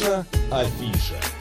Наша афиша.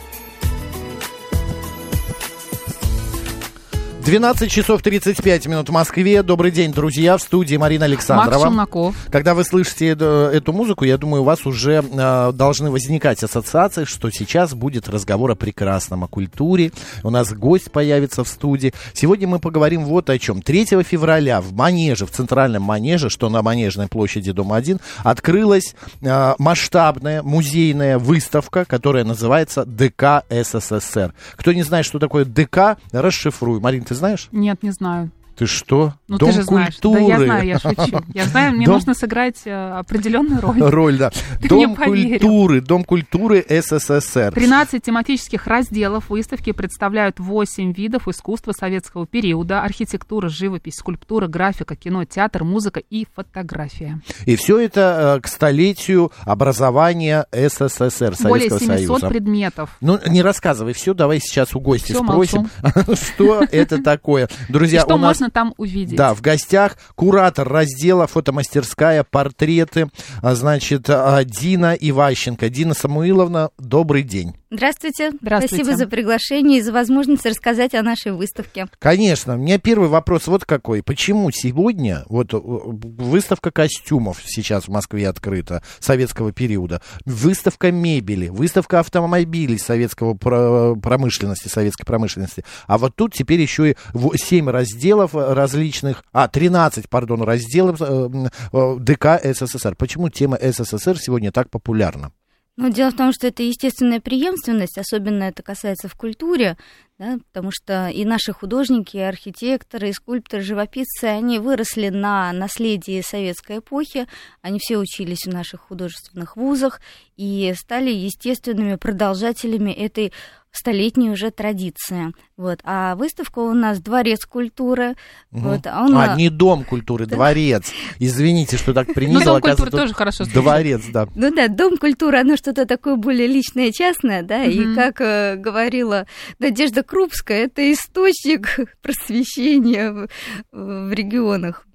12 часов 35 минут в Москве. Добрый день, друзья. В студии Марина Александрова. Макс Челноков. Когда вы слышите эту, эту музыку, я думаю, у вас уже э, должны возникать ассоциации, что сейчас будет разговор о прекрасном, о культуре. У нас гость появится в студии. Сегодня мы поговорим вот о чем. 3 февраля в Манеже, в центральном Манеже, что на Манежной площади, дом 1, открылась э, масштабная музейная выставка, которая называется ДК СССР. Кто не знает, что такое ДК, расшифрую. Марин, ты знаешь? Нет, не знаю. Ты что? Ну, Дом ты же знаешь. культуры. Да, я знаю, я шучу. Я знаю, мне Дом- нужно сыграть э, определенную роль. Роль, да. Ты Дом культуры, Дом культуры СССР. 13 тематических разделов выставки представляют 8 видов искусства советского периода. Архитектура, живопись, скульптура, графика, кино, театр, музыка и фотография. И все это э, к столетию образования СССР, Более Советского 700 Союза. предметов. Ну, не рассказывай все, давай сейчас у гостя Всё, спросим, что это такое. Друзья, у нас... можно там увидеть? Да, в гостях куратор раздела фотомастерская, портреты, а, значит, а, Дина Иващенко. Дина Самуиловна, добрый день. Здравствуйте. Здравствуйте. Спасибо за приглашение и за возможность рассказать о нашей выставке. Конечно, у меня первый вопрос вот какой. Почему сегодня, вот э, выставка костюмов сейчас в Москве открыта, советского периода, выставка мебели, выставка автомобилей советского про- промышленности, советской промышленности, а вот тут теперь еще и 7 разделов различных, а, 13, пардон, разделов э, э, ДК СССР. Почему тема СССР сегодня так популярна? Но дело в том, что это естественная преемственность, особенно это касается в культуре, да, потому что и наши художники, и архитекторы, и скульпторы, живописцы, они выросли на наследии советской эпохи, они все учились в наших художественных вузах и стали естественными продолжателями этой столетней уже традиции. Вот. А выставка у нас «Дворец культуры». Вот, а он, А, не дом культуры, дворец. Извините, что так Ну, принизил. Дом культуры тоже хорошо. Дворец, да. Ну да, дом культуры, оно что-то такое более личное, частное, да, и как э, говорила Надежда Крупская, это источник просвещения в регионах.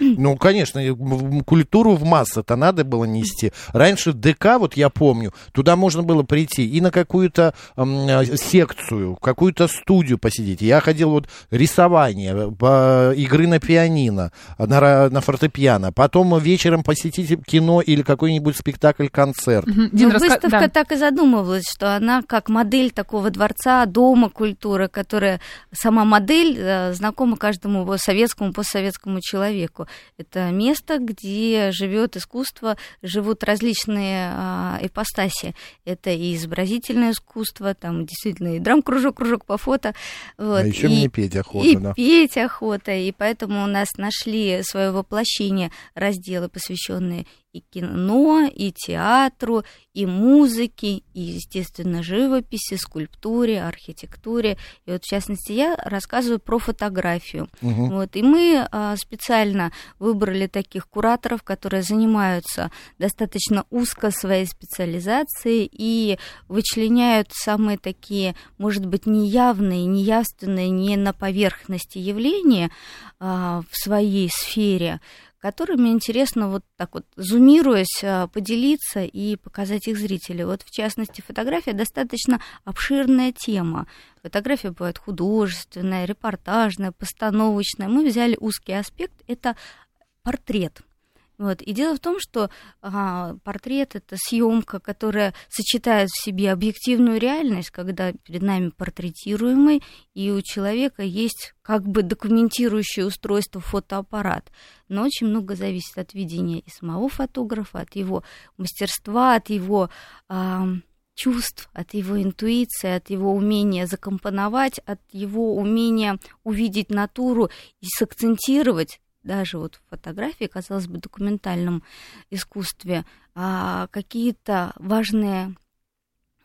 Ну, конечно, культуру в массы-то надо было нести. Раньше ДК, вот я помню, туда можно было прийти и на какую-то э, секцию, какую-то студию посидеть. Я ходил вот рисование, по- игры на пианино, на, ра- на фортепиано. Потом вечером посетить кино или какой-нибудь спектакль-концерт. Мгм. Дин, Ну, раска- выставка да. так и задумывалась, что она как модель такого дворца, дома культуры, которая сама модель э, знакома каждому советскому, постсоветскому человеку. Это место, где живет искусство, живут различные а, ипостаси. Это и изобразительное искусство, там действительно и драм-кружок, кружок по фото. Вот, а еще и- мне петь охота, и да. петь охота, и поэтому у нас нашли свое воплощение разделы, посвященные и кино, и театру, и музыке, и, естественно, живописи, скульптуре, архитектуре. И вот, в частности, я рассказываю про фотографию. Мгм. Вот, и мы а, специально выбрали таких кураторов, которые занимаются достаточно узко своей специализацией и вычленяют самые такие, может быть, неявные, неявственные, не на поверхности явления а, в своей сфере, которыми интересно вот так вот, зумируясь, а, поделиться и показать их зрителю. Вот, в частности, фотография достаточно обширная тема. Фотография бывает художественная, репортажная, постановочная. Мы взяли узкий аспект, это портрет. Вот. И дело в том, что а, портрет это съемка, которая сочетает в себе объективную реальность, когда перед нами портретируемый, и у человека есть как бы документирующее устройство фотоаппарат. Но очень много зависит от видения и самого фотографа, от его мастерства, от его а, чувств, от его интуиции, от его умения закомпоновать, от его умения увидеть натуру и сакцентировать даже вот в фотографии, казалось бы, документальном искусстве, а, какие-то важные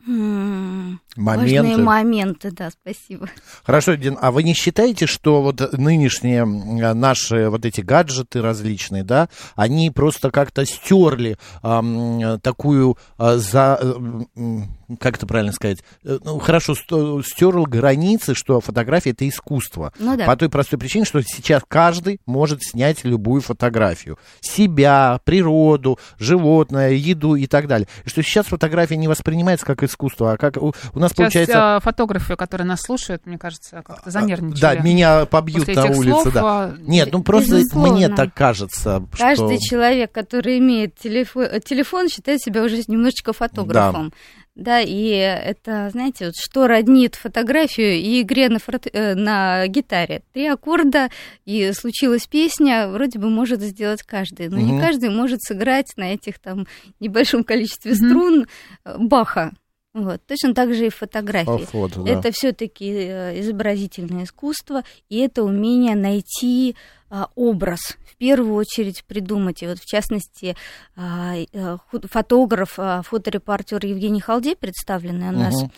Моменты. Важные моменты, да, спасибо. Хорошо, Дин, а вы не считаете, что вот нынешние м, наши вот эти гаджеты различные, да, они просто как-то стерли ам, такую а, за, э, как это правильно сказать, Э, ну, хорошо, стерл границы, что фотография это искусство. Ну да. По той простой причине, что сейчас каждый может снять любую фотографию. Себя, природу, животное, еду и так далее. И что сейчас фотография не воспринимается как искусство, а как у, у нас Сейчас получается... э, фотографы, которые нас слушают, мне кажется, как-то занервничали. Да, меня побьют После на этих улице, слов, да. а, Нет, ну просто Безусловно. мне так кажется, Каждый что... человек, который имеет телефон, телефон, считает себя уже немножечко фотографом. Да. и это, знаете, вот что роднит фотографию и игре на, форте- э, на гитаре. Три аккорда, и случилась песня, вроде бы может сделать каждый. Но не Мгм. каждый может сыграть на этих там небольшом количестве Мгм. струн э, Баха. Вот. Точно так же и фотографии. По фото, да. Это все-таки изобразительное искусство, и это умение найти а, образ, в первую очередь придумать. И вот в частности а, э, фотограф, а, фоторепортер Евгений Халдей, представленный у нас Мгм.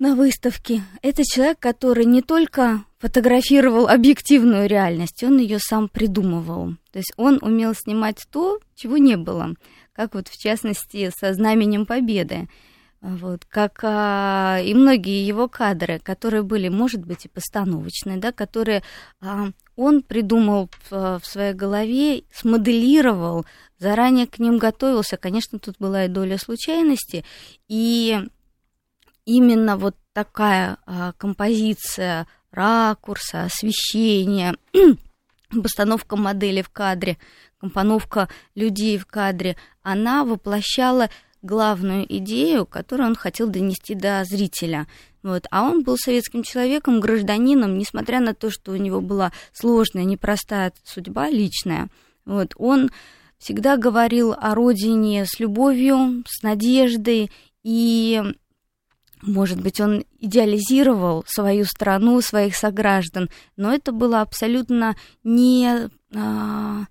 на выставке, это человек, который не только фотографировал объективную реальность, он ее сам придумывал. То есть он умел снимать то, чего не было, как вот в частности со знаменем Победы. Вот, как а, и многие его кадры, которые были, может быть, и постановочные, да, которые а, он придумал в, в своей голове, смоделировал, заранее к ним готовился. Конечно, тут была и доля случайности, и именно вот такая а, композиция ракурса, освещения, постановка модели в кадре, компоновка людей в кадре, она воплощала главную идею, которую он хотел донести до зрителя. Вот. А он был советским человеком, гражданином, несмотря на то, что у него была сложная, непростая судьба личная. Вот. Он всегда говорил о родине с любовью, с надеждой, и, может быть, он идеализировал свою страну, своих сограждан, но это было абсолютно не а,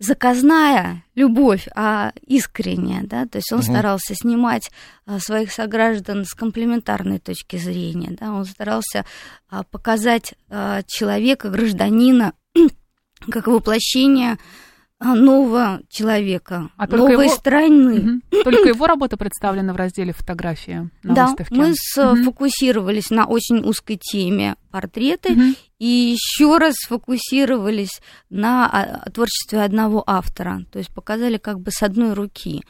заказная любовь, а искренняя, да, то есть он Мгм. старался снимать а, своих сограждан с комплементарной точки зрения, да, он старался а, показать а, человека, гражданина, как воплощение нового человека, А новой его- страны. Мгм. Только его работа представлена в разделе фотографии на да, выставке. мы сфокусировались на очень узкой теме портреты Мгм. и еще раз сфокусировались на а, творчестве одного автора, то есть показали как бы с одной руки.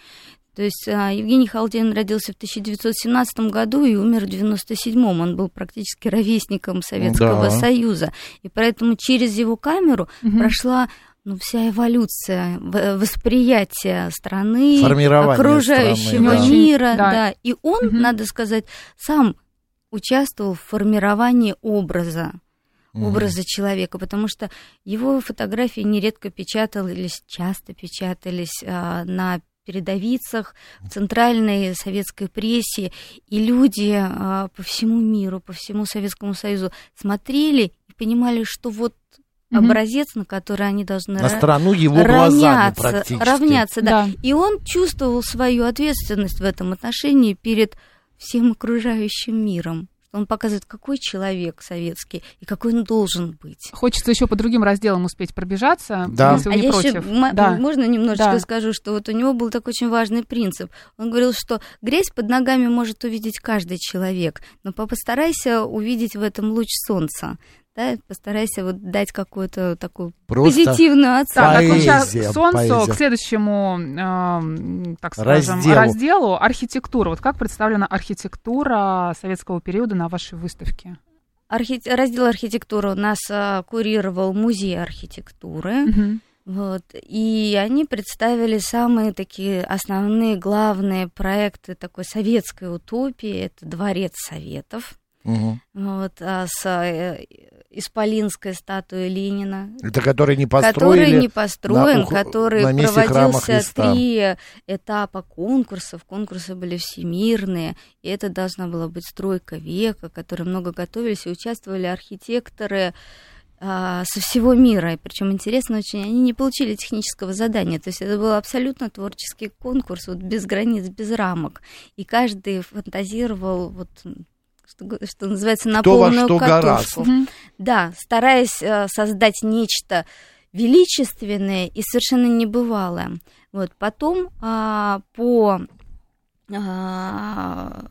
То есть а, Евгений Халдин родился в 1917 году и умер в 1997. Он был практически ровесником Советского Да. Союза. И поэтому через его камеру Мгм. прошла ну, вся эволюция в- восприятия страны, окружающего страны, да. мира. Да. Да. И он, Мгм. надо сказать, сам участвовал в формировании образа Мгм. образа человека, потому что его фотографии нередко печатались, часто печатались а, на передовицах, в центральной советской прессе, и люди а, по всему миру, по всему Советскому Союзу смотрели и понимали, что вот Мгм. образец, на который они должны На ра- страну его глазами равняться, практически. равняться, да. Да. И он чувствовал свою ответственность в этом отношении перед всем окружающим миром. Он показывает, какой человек советский и какой он должен быть. Хочется еще по другим разделам успеть пробежаться, Да. если вы а не я против. еще м- да. можно немножечко Да. скажу, что вот у него был такой очень важный принцип. Он говорил, что грязь под ногами может увидеть каждый человек, но по- постарайся увидеть в этом луч солнца. Да, постарайся вот дать какую-то такую Просто позитивную оценку. Так, Поэзия, к солнцу, поэзия. к следующему, эм, так скажем, Разделу. разделу. архитектура. Вот как представлена архитектура советского периода на вашей выставке? Архи- Раздел архитектуры у нас а, курировал музей архитектуры. Мгм. Вот, и они представили самые такие основные, главные проекты такой советской утопии. Это Дворец Советов, Мгм. вот, а, с исполинской статуей Ленина, Это который не который построили. не построен, на который на проводился три этапа конкурсов. Конкурсы были всемирные, и это должна была быть стройка века, которые много готовились, и участвовали архитекторы а, со всего мира. И причем интересно очень, они не получили технического задания. То есть это был абсолютно творческий конкурс, вот без границ, без рамок. И каждый фантазировал вот что, что называется, на Кто полную во что катушку. Гораздо. Да, стараясь э, создать нечто величественное и совершенно небывалое. Вот потом а, по а,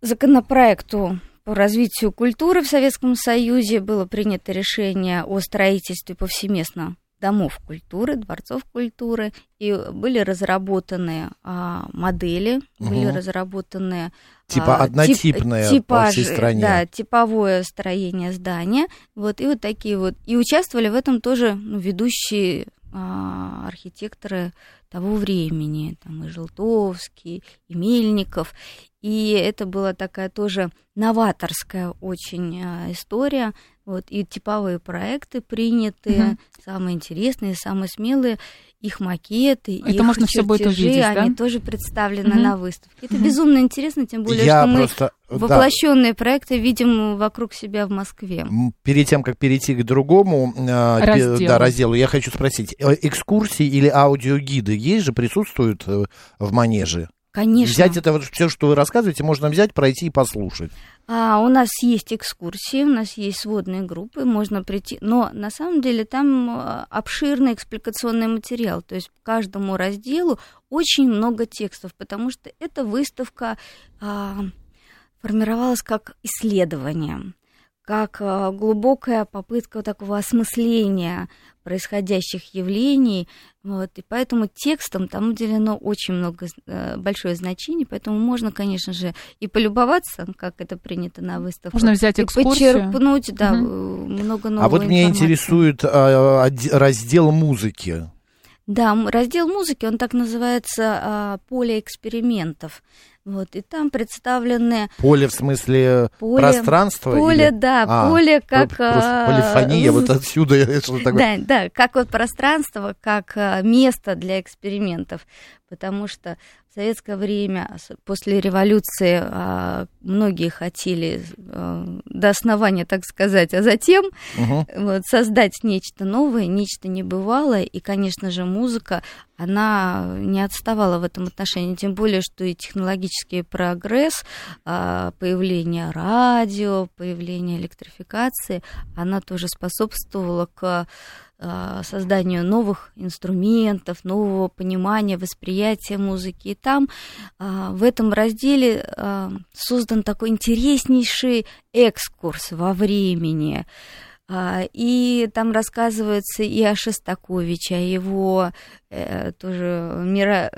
законопроекту по развитию культуры в Советском Союзе было принято решение о строительстве повсеместно домов культуры, дворцов культуры, и были разработаны а, модели, угу. были разработаны типа а, однотипное тип, типаж, по всей стране, да, типовое строение здания, вот и вот такие вот, и участвовали в этом тоже ну, ведущие а, архитекторы того времени, там и Желтовский, и Мельников, и это была такая тоже новаторская очень а, история. Вот, и типовые проекты приняты, угу. самые интересные, самые смелые, их макеты, это их можно чертежи, все будет увидеть, они да? тоже представлены угу. на выставке. Это угу. безумно интересно, тем более, Я что просто, мы воплощенные да. проекты видим вокруг себя в Москве. Перед тем, как перейти к другому а, разделу, да, разделу я хочу спросить, э, экскурсии или аудиогиды есть же, присутствуют э, в манеже? Конечно. Взять это вот все, что вы рассказываете, можно взять, пройти и послушать. А, у нас есть экскурсии, у нас есть сводные группы, можно прийти. Но на самом деле там а, обширный экспликационный материал. То есть по каждому разделу очень много текстов, потому что эта выставка а, формировалась как исследование как а, глубокая попытка такого осмысления происходящих явлений, вот, и поэтому текстом там уделено очень много, э, большое значение, поэтому можно, конечно же, и полюбоваться, как это принято на выставках. Можно взять экскурсию. И почерпнуть, да, угу. много нового А вот меня интересует а, раздел музыки. Да, раздел музыки, он так называется а, «Поле экспериментов». Вот, и там представлены... Поле в смысле поле, пространства? Поле, или... да, а, поле как... Просто полифония, вот отсюда я что такое... Да, да, как вот пространство, как а, место для экспериментов, потому что в советское время, после революции, а, многие хотели а, до основания, так сказать, а затем угу. вот, создать нечто новое, нечто небывалое, и, конечно же, музыка, она не отставала в этом отношении, тем более, что и технологический прогресс, а, появление радио, появление электрификации, она тоже способствовала к созданию новых инструментов, нового понимания, восприятия музыки. И там а, в этом разделе создан такой интереснейший экскурс во времени. А, и там рассказывается и о Шостаковиче, о его э, тоже мира...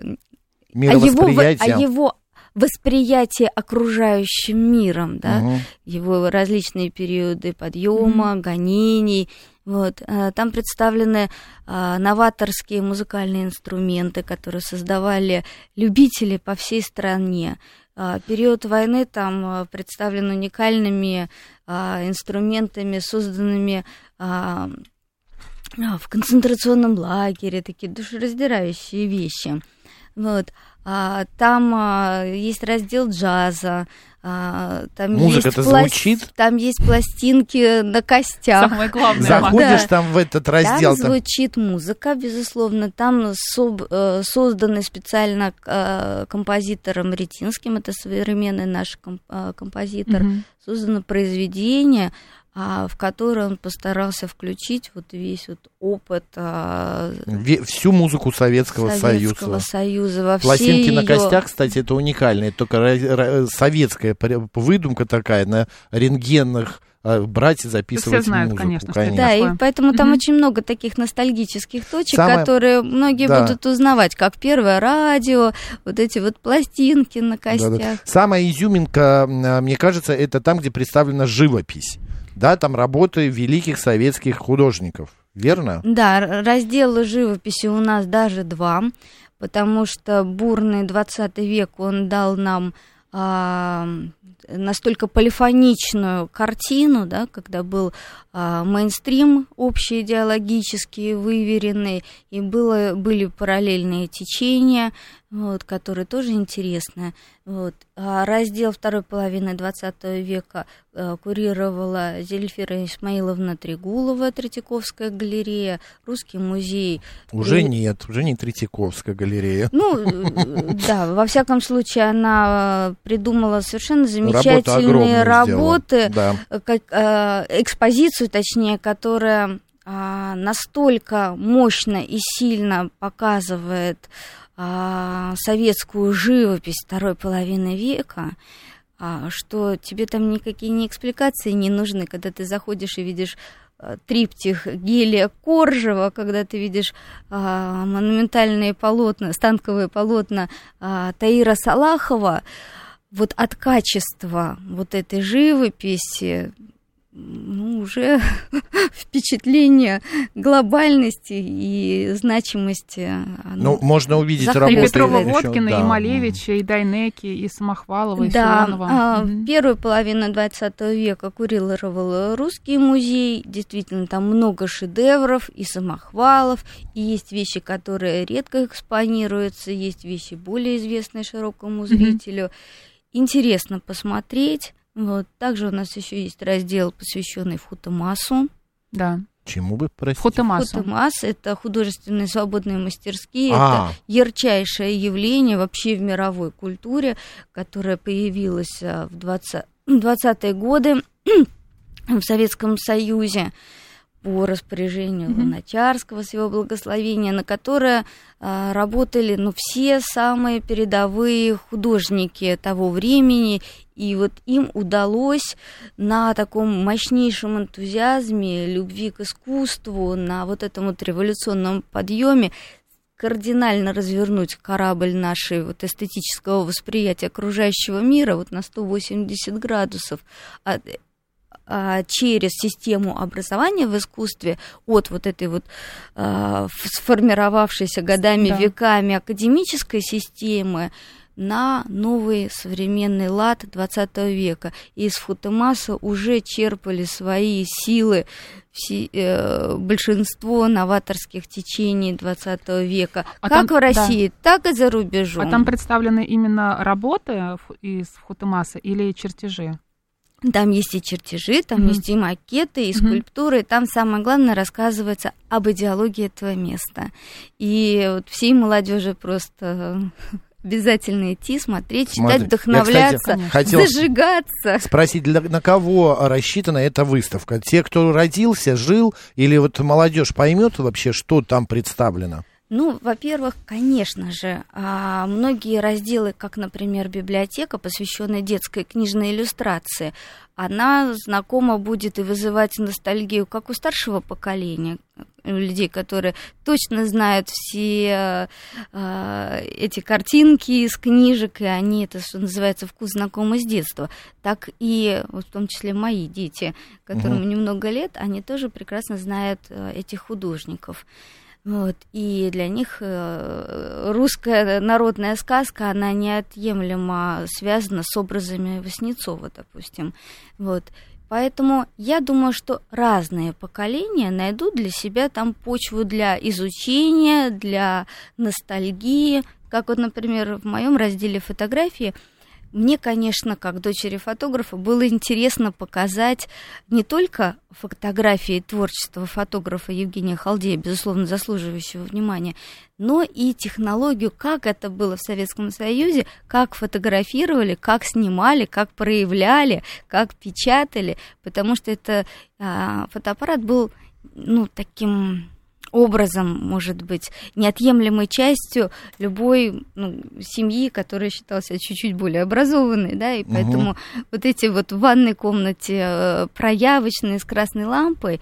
О его, о его восприятие окружающим миром, да, угу. его различные периоды подъема, угу. гонений. Вот. А, там представлены а, новаторские музыкальные инструменты, которые создавали любители по всей стране. А, период войны там представлен уникальными а, инструментами, созданными в концентрационном лагере, такие душераздирающие вещи. Вот. А, там есть раздел джаза, а, там Музыка-то есть звучит? Там есть пластинки на костях. Самое главное. Заходишь да. там в этот раздел. Там звучит музыка, безусловно. Там соб, э, созданы специально э, композитором Ретинским, это современный наш э, композитор, угу. создано произведение в которой он постарался включить вот весь вот опыт а, всю музыку Советского, Советского Союза. Союза во Пластинки на ее... костях, кстати, это уникально, это только советская выдумка такая на рентгенных а, брать и записывать Все знают, музыку. Конечно, конечно. Да, и поэтому угу. там очень много таких ностальгических точек, Самое... которые многие да. будут узнавать, как первое радио, вот эти вот пластинки на костях. Да, да. Самая изюминка, мне кажется, это там, где представлена живопись да, там работы великих советских художников, верно? Да, разделы живописи у нас даже два, потому что бурный 20 век, он дал нам а, настолько полифоничную картину, да, когда был а, мейнстрим общеидеологический, выверенный, и было, были параллельные течения, вот, которые тоже интересны. Вот. А раздел второй половины 20 века э, курировала Зельфира Исмаиловна Трегулова, Третьяковская галерея, Русский музей. Уже и... нет, уже не Третьяковская галерея. Ну, э, да, во всяком случае, она придумала совершенно замечательные работы, да. как, э, экспозицию, точнее, которая а, настолько мощно и сильно показывает а, советскую живопись второй половины века, а, что тебе там никакие не экспликации не нужны, когда ты заходишь и видишь а, триптих Гелия Коржева, когда ты видишь монументальные полотна, станковые полотна Таира Салахова, вот от качества вот этой живописи ну, уже впечатление глобальности и значимости. Ну, можно увидеть работу. И Петрова Водкина, да. и Малевича, и Дайнеки, и Самохвалова, и да, Филонова. А, mm Первую половину 20 века курировал Русский музей. Действительно, там много шедевров и Самохвалов, и есть вещи, которые редко экспонируются, есть вещи более известные широкому зрителю. Mm-hmm. Интересно посмотреть. Вот. Также у нас еще есть раздел, посвященный Футамасу. Да. Чему бы, простите? Футамасу. Футамас – это художественные свободные мастерские. А. Это ярчайшее явление вообще в мировой культуре, которое появилось а, в 20, 20-е годы в Советском Союзе по распоряжению mm-hmm. Луначарского с его благословения, на которое а, работали ну, все самые передовые художники того времени, и вот им удалось на таком мощнейшем энтузиазме, любви к искусству, на вот этом вот революционном подъеме кардинально развернуть корабль нашей вот эстетического восприятия окружающего мира вот на 180 градусов. А, через систему образования в искусстве от вот этой вот а, сформировавшейся годами, да. веками академической системы на новый современный лад 20 века. И из Футемаса уже черпали свои силы все, э, большинство новаторских течений 20 века, а как там, в России, да. так и за рубежом. А там представлены именно работы из Футемаса или чертежи? Там есть и чертежи, там mm-hmm. есть и макеты, и скульптуры. Mm-hmm. Там самое главное рассказывается об идеологии этого места. И вот всей молодежи просто обязательно идти, смотреть, читать, Смотри. вдохновляться, Я, кстати, зажигаться. Спросить, для, на кого рассчитана эта выставка? Те, кто родился, жил, или вот молодежь поймет вообще, что там представлено? Ну, во-первых, конечно же, а, многие разделы, как, например, библиотека, посвященная детской книжной иллюстрации, она знакома будет и вызывать ностальгию как у старшего поколения, людей, которые точно знают все э, эти картинки из книжек, и они, это что называется, вкус знакомый с детства, так и вот, в том числе мои дети, которым угу. немного лет, они тоже прекрасно знают э, этих художников. Вот, и для них э, русская народная сказка, она неотъемлемо связана с образами Васнецова, допустим. Вот. Поэтому я думаю, что разные поколения найдут для себя там почву для изучения, для ностальгии. Как вот, например, в моем разделе фотографии – мне, конечно, как дочери фотографа, было интересно показать не только фотографии творчества фотографа Евгения Халдея, безусловно, заслуживающего внимания, но и технологию, как это было в Советском Союзе, как фотографировали, как снимали, как проявляли, как печатали, потому что это а, фотоаппарат был ну, таким образом, может быть, неотъемлемой частью любой ну, семьи, которая считалась чуть-чуть более образованной, да, и поэтому угу. вот эти вот в ванной комнате э, проявочные с красной лампой,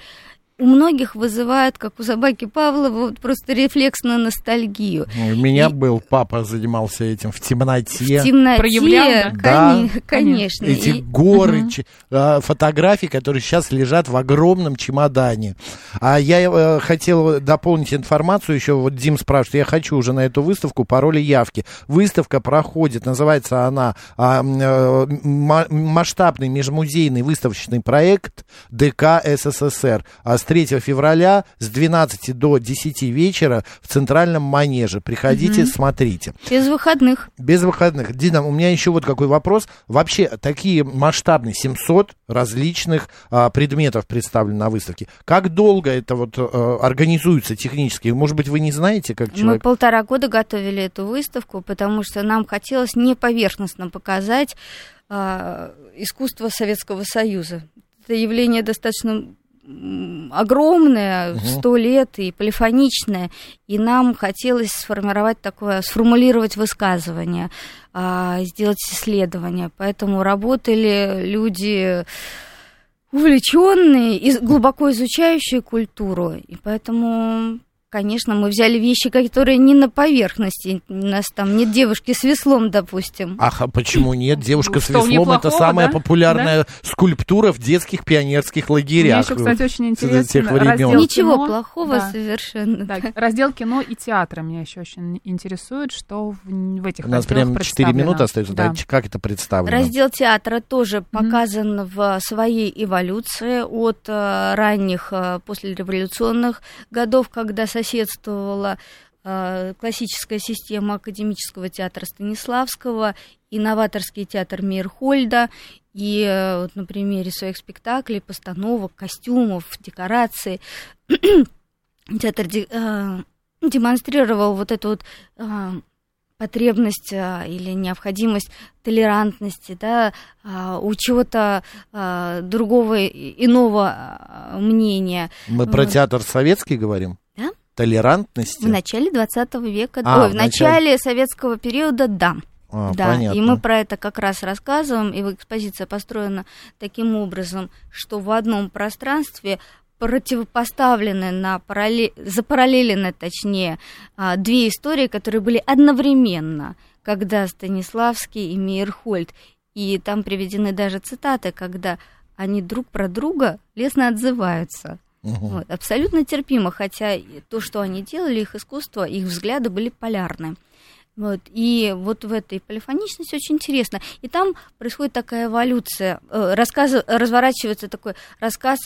у многих вызывает, как у собаки Павлова, вот просто рефлекс на ностальгию. У меня и... был, папа занимался этим в темноте. В темноте, Проявлял, да? Кон... конечно. Эти и... горы, угу. ч... фотографии, которые сейчас лежат в огромном чемодане. А я э, хотел дополнить информацию еще, вот Дим спрашивает, я хочу уже на эту выставку пароли явки. Выставка проходит, называется она а, э, масштабный межмузейный выставочный проект ДК СССР. 23 февраля с 12 до 10 вечера в Центральном Манеже. Приходите, Мгм. смотрите. Без выходных. Без выходных. Дина, у меня еще вот какой вопрос. Вообще, такие масштабные 700 различных а, предметов представлены на выставке. Как долго это вот а, организуется технически? Может быть, вы не знаете, как Мы человек? полтора года готовили эту выставку, потому что нам хотелось не поверхностно показать а, искусство Советского Союза. Это явление достаточно огромное, сто лет и полифоничное, и нам хотелось сформировать такое, сформулировать высказывание, а, сделать исследование. Поэтому работали люди увлеченные и глубоко изучающие культуру. И поэтому, конечно, мы взяли вещи, которые не на поверхности. У нас там нет девушки с веслом, допустим. Ах, а почему нет? Девушка с Что, веслом это самая да? популярная скульптура в детских пионерских Мне лагерях. еще, кстати, очень с тех интересно. времен. раздел Ничего кино. плохого Да. совершенно. Да, раздел кино и театра меня еще очень интересует, что в, в этих У нас прям 4 представлено. минуты остается. Да. Да. Как это представлено? Раздел театра тоже показан в своей эволюции от э, ранних э, послереволюционных годов, когда соседствовала э, классическая система академического театра Станиславского и новаторский театр Мейерхольда. И э, вот на примере своих спектаклей, постановок, костюмов, декораций театр де- э, демонстрировал вот эту вот э, потребность а, или необходимость толерантности, да, а, у чего-то а, другого иного а, мнения. Мы про театр советский говорим? Толерантности? В начале 20 века, А, ой, в начале советского периода, да. А, да, понятно. и мы про это как раз рассказываем, и экспозиция построена таким образом, что в одном пространстве противопоставлены на параллель, запараллелены, точнее, а, две истории, которые были одновременно, когда Станиславский и Мейерхольд, и там приведены даже цитаты, когда они друг про друга лестно отзываются. Мгм. Вот, абсолютно терпимо, хотя то, что они делали, их искусство, их взгляды были полярны. Вот, и вот в этой полифоничности очень интересно. И там происходит такая эволюция. э, рассказ, разворачивается такой рассказ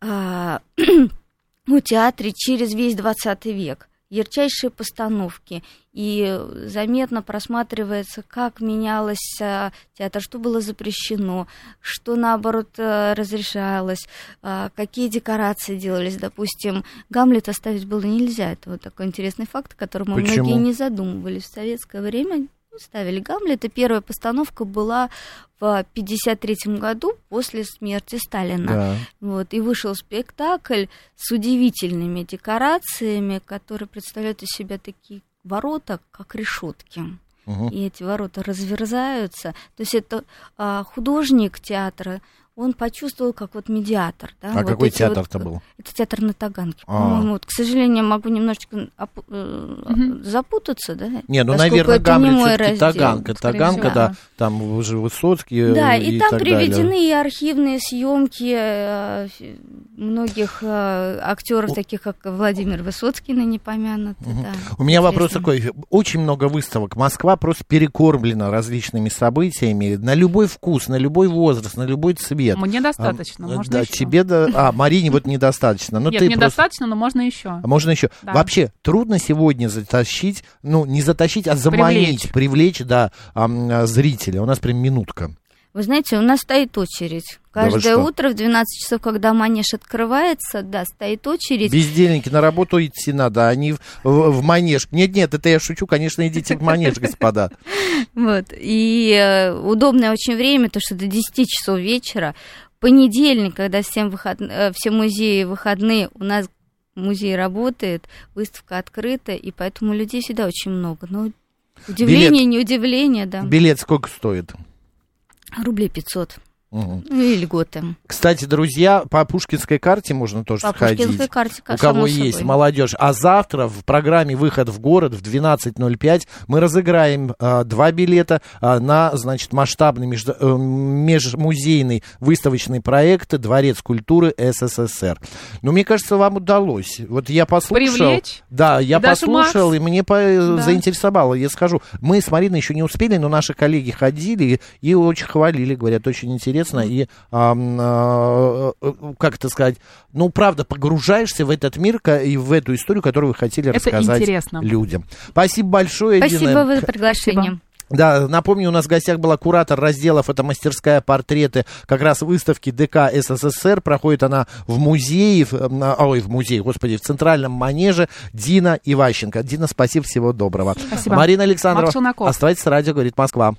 а, о театре через весь 20 век. Ярчайшие постановки. И заметно просматривается, как менялось а, театр, что было запрещено, что, наоборот, а, разрешалось, а, какие декорации делались. Допустим, Гамлета ставить было нельзя. Это вот такой интересный факт, о котором Почему? многие не задумывались. В советское время ставили Гамлета. Первая постановка была в 1953 году после смерти Сталина. Да. Вот, и вышел спектакль с удивительными декорациями, которые представляют из себя такие ворота, как решетки. Мгм. И эти ворота разверзаются. То есть это а, художник театра, он почувствовал как вот медиатор. Да? А вот какой эти вот- театр-то был? Это театр на Таганке, А. по-моему. Вот, к сожалению, могу немножечко опу- э, Мгм. запутаться, да? Не, ну, наверное, не Гамлет мой все-таки раздел. Таганка. Таганка, всего, да. Там уже Высоцкий Да, э, и, там так приведены далее. и архивные съемки э, многих э, актеров, таких как Владимир Высоцкий, ныне помянутый. Мгм. да. У меня вопрос такой. Очень много выставок. Москва просто перекормлена различными событиями. На любой вкус, на любой возраст, на любой цвет. Мне достаточно, А, можно да, еще. тебе да. А, Марине вот недостаточно. Ну, Нет, ты мне просто- но можно еще. А можно еще? Да. Вообще трудно сегодня затащить, ну не затащить, а заманить, привлечь, да, ам, а, зрителя. У нас прям минутка. Вы знаете, у нас стоит очередь. Да Каждое что? утро в 12 часов, когда манеж открывается, да, стоит очередь. Бездельники на работу идти надо, а не в, в- в манеж. Нет, нет, это я шучу, конечно, идите в манеж, господа. Вот. И э, удобное очень время, то что до 10 часов вечера, понедельник, когда всем выход... э, все музеи выходные, у нас музей работает, выставка открыта, и поэтому людей всегда очень много. Но удивление, не удивление, да. Билет сколько стоит? Рублей 500. Мгм. Ну и льготы. Кстати, друзья, по Пушкинской карте можно тоже По сходить. Пушкинской карте, У кого собой. есть молодежь. А завтра в программе «Выход в город» в 12.05 мы разыграем а, два билета а, на, значит, масштабный между- э, межмузейный выставочный проект «Дворец культуры СССР». Ну, мне кажется, вам удалось. Вот я послушал. Привлечь. Да, я Даже послушал, Макс. и мне по- заинтересовало. Я скажу, мы с Мариной еще не успели, но наши коллеги ходили и очень хвалили, говорят, очень интересно. Интересно и, а, а, как это сказать, ну, правда, погружаешься в этот мир и в эту историю, которую вы хотели это рассказать интересно. людям. Спасибо большое, Спасибо Дина. за приглашение. Спасибо. Да, напомню, у нас в гостях была куратор разделов, это мастерская портреты как раз выставки ДК СССР. Проходит она в музее, в, ой, в музее, господи, в Центральном манеже Дина Иващенко. Дина, спасибо, всего доброго. Спасибо. Марина Александрова, Челноков. оставайтесь с радио, говорит Москва.